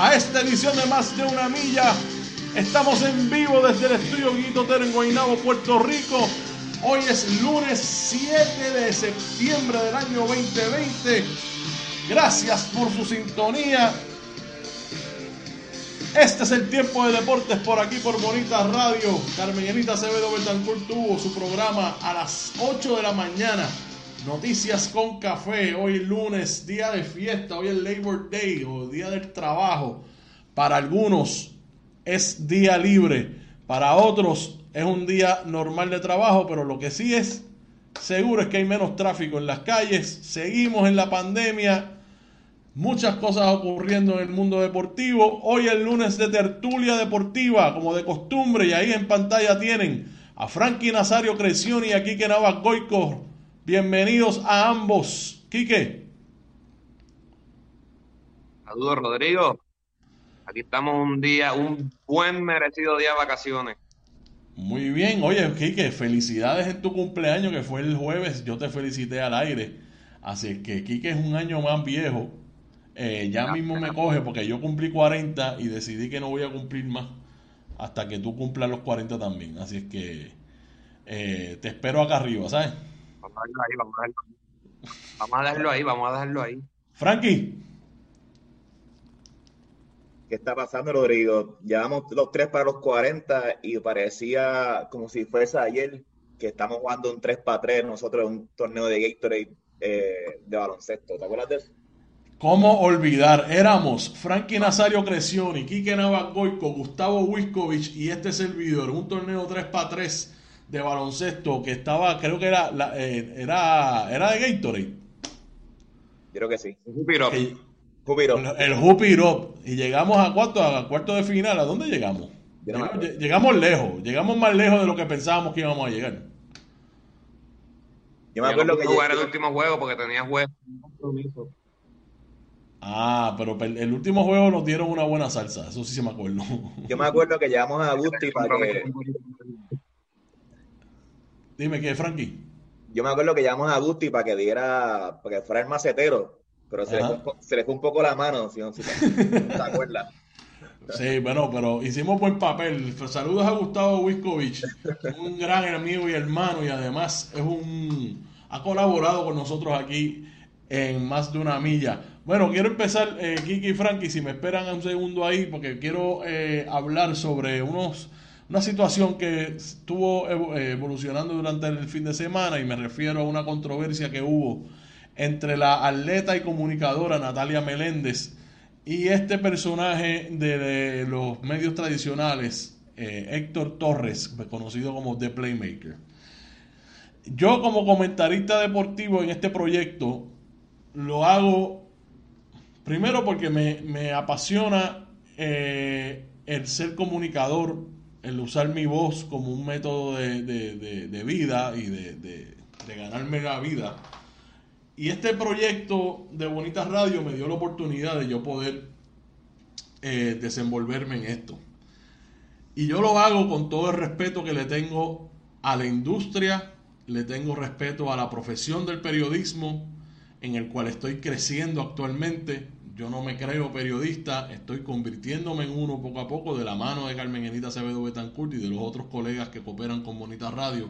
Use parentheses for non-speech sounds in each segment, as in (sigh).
a esta edición de Más de una Milla. Estamos en vivo desde el estudio Guito Ter en Puerto Rico. Hoy es lunes 7 de septiembre del año 2020. Gracias por su sintonía. Este es el tiempo de deportes por aquí por Bonita Radio. Carmenita Acevedo Betancourt tuvo su programa a las 8 de la mañana. Noticias con café. Hoy lunes, día de fiesta. Hoy es Labor Day o día del trabajo. Para algunos es día libre. Para otros es un día normal de trabajo. Pero lo que sí es seguro es que hay menos tráfico en las calles. Seguimos en la pandemia. Muchas cosas ocurriendo en el mundo deportivo. Hoy es lunes de tertulia deportiva, como de costumbre, y ahí en pantalla tienen a Frankie Nazario Crecioni y a Quique Navas Goico. Bienvenidos a ambos. Quique. Saludos, Rodrigo. Aquí estamos un día, un buen merecido día de vacaciones. Muy bien. Oye, Quique, felicidades en tu cumpleaños, que fue el jueves. Yo te felicité al aire. Así que Quique es un año más viejo. Eh, ya mismo me coge porque yo cumplí 40 y decidí que no voy a cumplir más hasta que tú cumplas los 40 también. Así es que eh, te espero acá arriba, ¿sabes? Vamos a dejarlo ahí, vamos a dejarlo, vamos a dejarlo ahí, vamos a dejarlo ahí. Frankie. ¿Qué está pasando, Rodrigo? Llevamos los tres para los 40 y parecía como si fuese ayer que estamos jugando un 3 para 3 nosotros en un torneo de Gatorade eh, de baloncesto. ¿Te acuerdas de eso? ¿Cómo olvidar? Éramos Frankie Nazario Crecioni, Quique Navagoico, Gustavo Wiskovich y este servidor. Un torneo 3 para 3 de baloncesto que estaba, creo que era, la- eh, era, era de Gatorade. Creo que sí. El Hoop It Up. Y llegamos a cuarto, a cuarto de final. ¿A dónde llegamos? Llegamos, acuerdo. llegamos más lejos de lo que pensábamos que íbamos a llegar. Yo me acuerdo que jugar el último juego porque tenía juego. Ah, pero el último juego nos dieron una buena salsa. Eso sí se me acuerdo. yo me acuerdo que llamamos a Gusti para que Dime qué, Frankie. yo me acuerdo que llamamos a Gusti para que diera para que fuera el macetero, pero se le, fue, se le fue un poco la mano, si no si te, te acuerdas. (laughs) Sí, bueno, pero hicimos buen papel. Saludos a Gustavo Wiskovich, un gran amigo y hermano y además es un ha colaborado con nosotros aquí en más de una milla. Bueno, quiero empezar, eh, Kiki y Frankie, si me esperan un segundo ahí, porque quiero eh, hablar sobre unos una situación que estuvo eh, evolucionando durante el fin de semana y me refiero a una controversia que hubo entre la atleta y comunicadora Natalia Meléndez y este personaje de, de los medios tradicionales, eh, Héctor Torres, conocido como The Playmaker. Yo como comentarista deportivo en este proyecto lo hago primero porque me, me apasiona eh, el ser comunicador, el usar mi voz como un método de, de- de- vida y de ganarme la vida. Y este proyecto de Bonitas Radio me dio la oportunidad de yo poder eh, desenvolverme en esto. Y yo lo hago con todo el respeto que le tengo a la industria, le tengo respeto a la profesión del periodismo en el cual estoy creciendo actualmente. Yo no me creo periodista, estoy convirtiéndome en uno poco a poco de la mano de Carmen Enita Acevedo Betancourt y de los otros colegas que cooperan con Bonita Radio.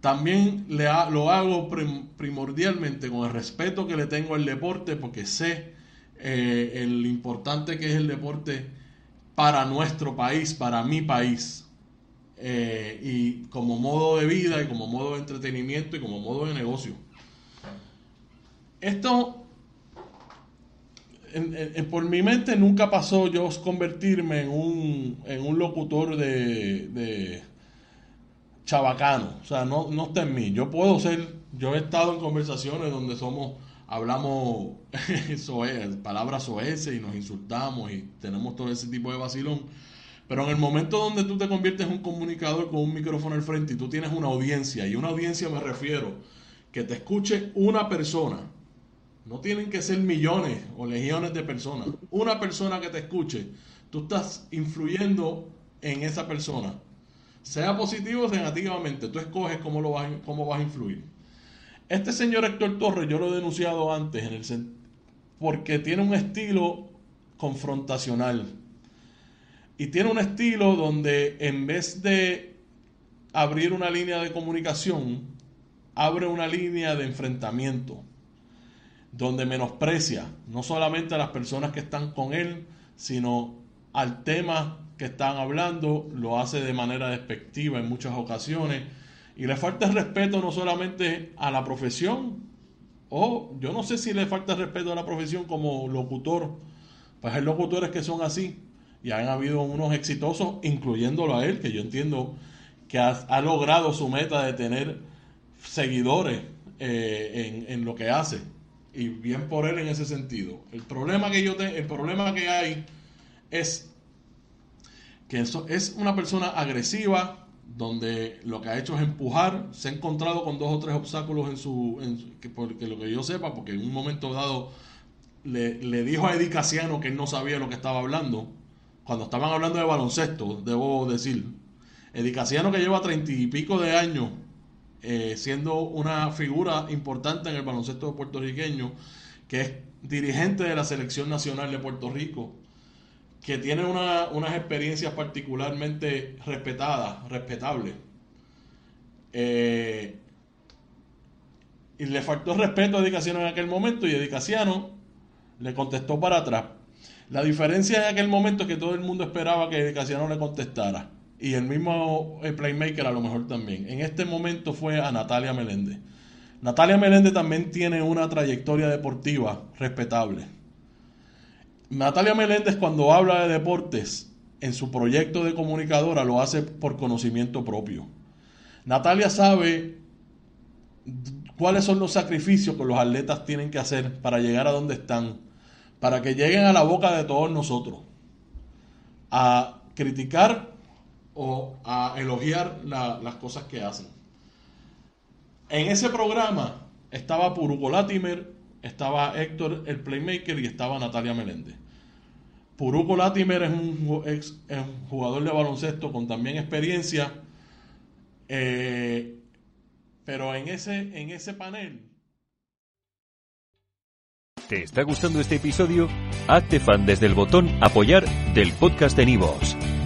También lo hago prim- primordialmente con el respeto que le tengo al deporte porque sé eh, el importante que es el deporte para nuestro país, para mi país. Eh, y como modo de vida y como modo de entretenimiento y como modo de negocio. Esto, por mi mente nunca pasó yo convertirme en un, en un locutor de, de, chabacano, o sea, no, no está en mí. Yo puedo ser, yo he estado en conversaciones donde somos, hablamos (laughs) palabras soeces y nos insultamos y tenemos todo ese tipo de vacilón pero en el momento donde tú te conviertes en un comunicador con un micrófono al frente y tú tienes una audiencia, y una audiencia me refiero que te escuche una persona, no tienen que ser millones o legiones de personas, una persona que te escuche, tú estás influyendo en esa persona, sea positivo o negativamente, tú escoges cómo, lo vas, cómo vas a influir. Este señor Héctor Torres, yo lo he denunciado antes, en el, porque tiene un estilo confrontacional. Y tiene un estilo donde en vez de abrir una línea de comunicación, abre una línea de enfrentamiento, donde menosprecia no solamente a las personas que están con él, sino al tema que están hablando, lo hace de manera despectiva en muchas ocasiones, y le falta respeto no solamente a la profesión, o yo no sé si le falta respeto a la profesión como locutor, pues hay locutores que son así, y han habido unos exitosos, incluyéndolo a él, que yo entiendo que ha, logrado su meta de tener seguidores eh, en, lo que hace. Y bien por él en ese sentido. El problema que yo el problema que hay es que eso es una persona agresiva donde lo que ha hecho es empujar, se ha encontrado con dos o tres obstáculos en su, en porque lo que yo sepa, porque en un momento dado le, le dijo a Eddie Casiano que él no sabía lo que estaba hablando, cuando estaban hablando de baloncesto, debo decir, Edicaciano que lleva treinta y pico de años eh, siendo una figura importante en el baloncesto puertorriqueño, que es dirigente de la selección nacional de Puerto Rico, que tiene unas experiencias particularmente respetadas, respetables. Eh, y le faltó respeto a Edicaciano en aquel momento y Edicaciano le contestó para atrás. La diferencia en aquel momento es que todo el mundo esperaba que Casiano le contestara. Y el mismo eh, Playmaker a lo mejor también. En este momento fue a Natalia Meléndez. Natalia Meléndez también tiene una trayectoria deportiva respetable. Natalia Meléndez cuando habla de deportes en su proyecto de comunicadora lo hace por conocimiento propio. Natalia sabe cuáles son los sacrificios que los atletas tienen que hacer para llegar a donde están para que lleguen a la boca de todos nosotros a criticar o a elogiar las cosas que hacen. En ese programa estaba Puruco Latimer, estaba Héctor el Playmaker y estaba Natalia Meléndez. Puruco Latimer es un, ex, jugador de baloncesto con también experiencia, eh, pero en ese, en ese panel ¿Te está gustando este episodio? Hazte fan desde el botón Apoyar del podcast de Nivos.